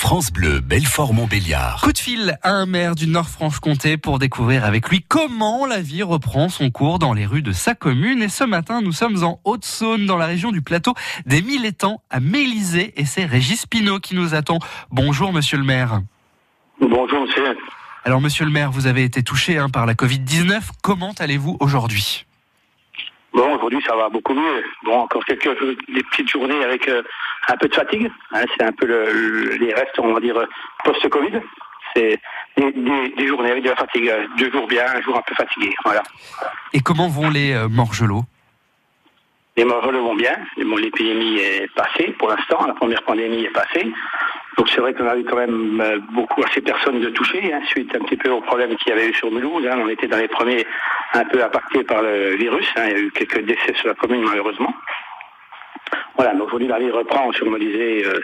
France Bleu, Belfort-Montbéliard. Coup de fil à un maire du Nord-Franche-Comté pour découvrir avec lui comment la vie reprend son cours dans les rues de sa commune. Et ce matin, nous sommes en Haute-Saône, dans la région du plateau des Mille Étangs, à Mélisée. Et c'est Régis Pinault qui nous attend. Bonjour, monsieur le maire. Bonjour, monsieur. Alors, monsieur le maire, vous avez été touché hein, par la Covid-19. Comment allez-vous aujourd'hui? Bon, aujourd'hui, ça va beaucoup mieux. Bon, encore quelques des petites journées avec euh, un peu de fatigue. Hein, c'est un peu le, les restes, on va dire, post-Covid. C'est des, des, des, journées avec de la fatigue. Deux jours bien, un jour un peu fatigué. Voilà. Et comment vont les euh, morgelots? Les morgelots vont bien. Bon, L'épidémie est passée pour l'instant. La première pandémie est passée. Donc c'est vrai qu'on a eu quand même euh, beaucoup assez personnes de touchées, hein, suite un petit peu au problème qu'il y avait eu sur Mulhouse. Hein. On était dans les premiers un peu impactés par le virus. Hein. Il y a eu quelques décès sur la commune malheureusement. Voilà, mais aujourd'hui la vie reprend sur Molisée euh,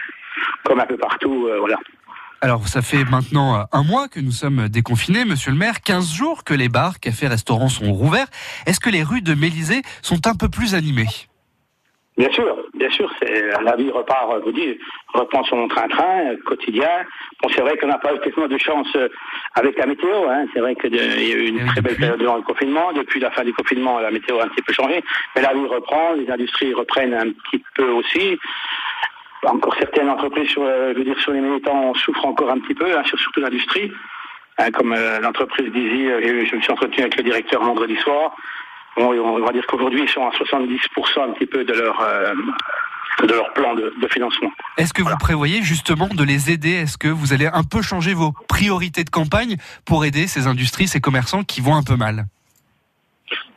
comme un peu partout. Euh, voilà. Alors, ça fait maintenant un mois que nous sommes déconfinés, monsieur le maire, 15 jours que les bars, cafés, restaurants sont rouverts. Est-ce que les rues de Mélisée sont un peu plus animées? Bien sûr, bien sûr, c'est la vie repart, je vous dis, reprend son train-train quotidien. Bon, c'est vrai qu'on n'a pas eu tellement de chance avec la météo. Hein. C'est vrai qu'il y a eu une très belle période durant le confinement. Depuis la fin du confinement, la météo a un petit peu changé, mais la vie reprend, les industries reprennent un petit peu aussi. Encore certaines entreprises, sur, je veux dire, sur les militants, souffrent encore un petit peu, hein, surtout l'industrie. Hein, comme euh, l'entreprise Dizzy, euh, je me suis entretenu avec le directeur vendredi soir. On va dire qu'aujourd'hui, ils sont à 70% un petit peu de leur, euh, de leur plan de, de financement. Est-ce que voilà. vous prévoyez justement de les aider? Est-ce que vous allez un peu changer vos priorités de campagne pour aider ces industries, ces commerçants qui vont un peu mal?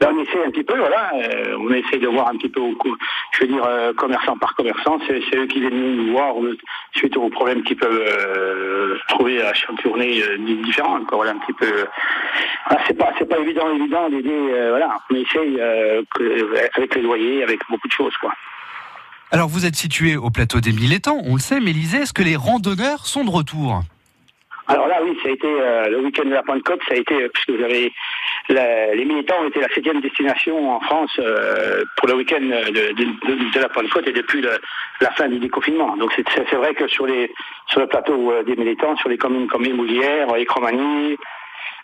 Ben, on essaie un petit peu, voilà, euh, on essaie de voir un petit peu, au coup, je veux dire, euh, commerçant par commerçant, c'est eux qui viennent nous voir suite aux problèmes qu'ils peuvent euh, trouver à chaque journée différente, quoi, voilà, un petit peu. Voilà, c'est pas, c'est pas évident, évident d'aider, voilà, on essaye que, avec les loyers, avec beaucoup de choses, quoi. Alors, vous êtes situé au plateau des Mille Étangs, on le sait, mais est-ce que les randonneurs sont de retour? Alors là, oui, ça a été euh, le week-end de la Pentecôte, ça a été puisque vous avez la, les militants ont été la septième destination en France euh, pour le week-end de, de, de, de, la Pentecôte et depuis le, la fin du déconfinement. Donc c'est vrai que sur les sur le plateau euh, des militants, sur les communes comme Émoulières, Écromanie,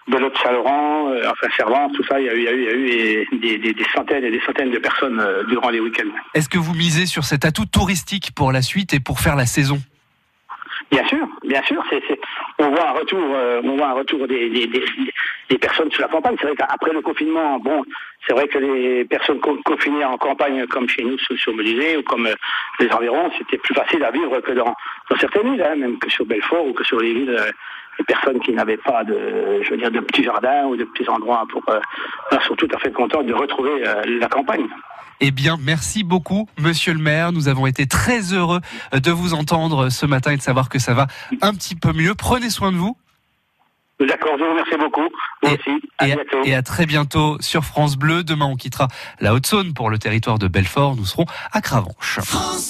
Belote Saint-Laurent, euh, enfin Servance, tout ça, il y a eu, il y a eu, il y a eu des, des, des, centaines et des centaines de personnes euh, durant les week-ends. Est-ce que vous misez sur cet atout touristique pour la suite et pour faire la saison? Bien sûr, bien sûr. On voit un retour, on voit un retour des, des, des personnes sur la campagne. C'est vrai qu'après le confinement, bon, c'est vrai que les personnes co- confinées en campagne, comme chez nous sur, Melisée ou comme euh, les environs, c'était plus facile à vivre que dans, dans certaines villes, hein, même que sur Belfort ou que sur les villes. Euh, les personnes qui n'avaient pas de, je veux dire, de petits jardins ou de petits endroits pour, euh, sont tout à fait contents de retrouver la campagne. Eh bien, merci beaucoup, monsieur le maire. Nous avons été très heureux de vous entendre ce matin et de savoir que ça va un petit peu mieux. Prenez soin de vous. D'accord, je vous remercie beaucoup. Vous et, aussi. À et, bientôt. et à très bientôt sur France Bleu. Demain, on quittera la Haute-Saône pour le territoire de Belfort. Nous serons à Cravanche.